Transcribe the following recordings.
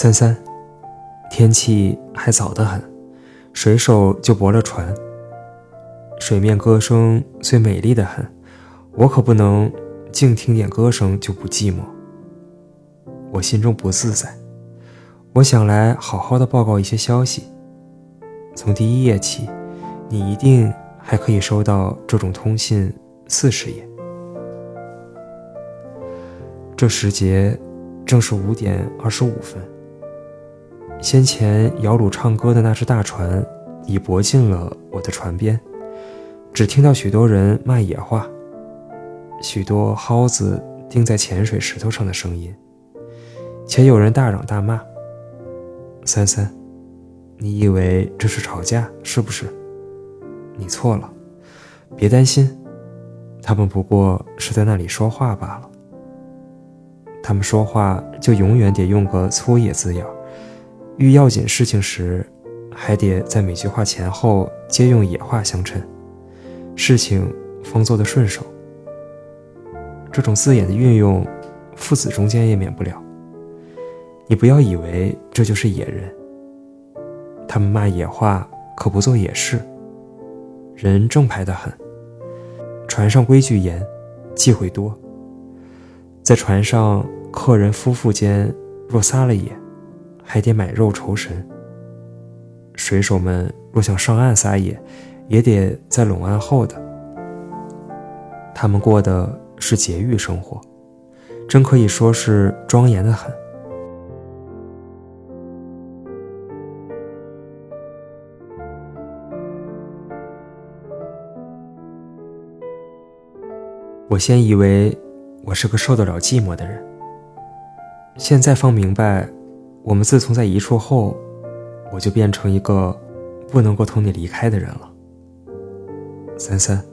三三，天气还早得很，水手就泊了船。水面歌声虽美丽的很，我可不能净听点歌声就不寂寞。我心中不自在，我想来好好的报告一些消息。从第一页起，你一定还可以收到这种通信四十页。这时节正是五点二十五分。先前摇橹唱歌的那只大船已泊进了我的船边，只听到许多人骂野话，许多蒿子钉在浅水石头上的声音，且有人大嚷大骂。三三，你以为这是吵架是不是？你错了，别担心，他们不过是在那里说话罢了。他们说话就永远得用个粗野字眼。遇要紧事情时，还得在每句话前后皆用野话相衬，事情方做得顺手。这种字眼的运用，父子中间也免不了。你不要以为这就是野人，他们骂野话可不做野事，人正派的很。船上规矩严，忌讳多。在船上，客人夫妇间若撒了野。还得买肉酬神。水手们若想上岸撒野，也得在拢岸后的。他们过的是节欲生活，真可以说是庄严的很。我先以为我是个受得了寂寞的人，现在方明白。我们自从在一处后，我就变成一个不能够同你离开的人了。三三，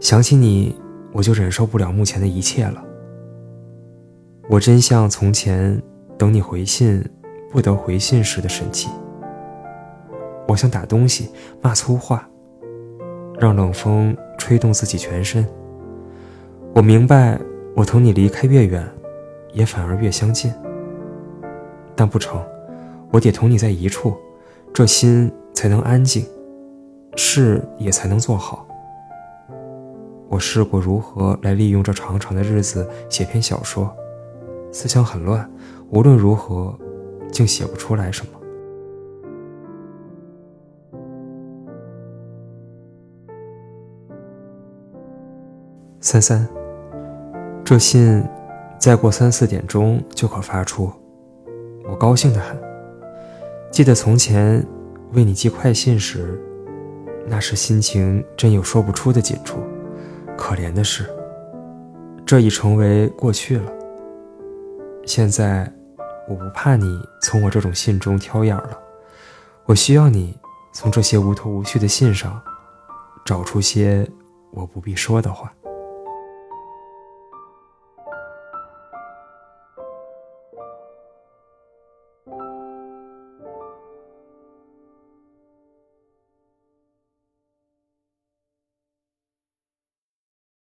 想起你，我就忍受不了目前的一切了。我真像从前等你回信不得回信时的神气。我想打东西，骂粗话，让冷风吹动自己全身。我明白，我同你离开越远，也反而越相近。但不成，我得同你在一处，这心才能安静，事也才能做好。我试过如何来利用这长长的日子写篇小说，思想很乱，无论如何，竟写不出来什么。三三，这信再过三四点钟就可发出。我高兴得很。记得从前为你寄快信时，那时心情真有说不出的紧处。可怜的是，这已成为过去了。现在我不怕你从我这种信中挑眼了，我需要你从这些无头无绪的信上，找出些我不必说的话。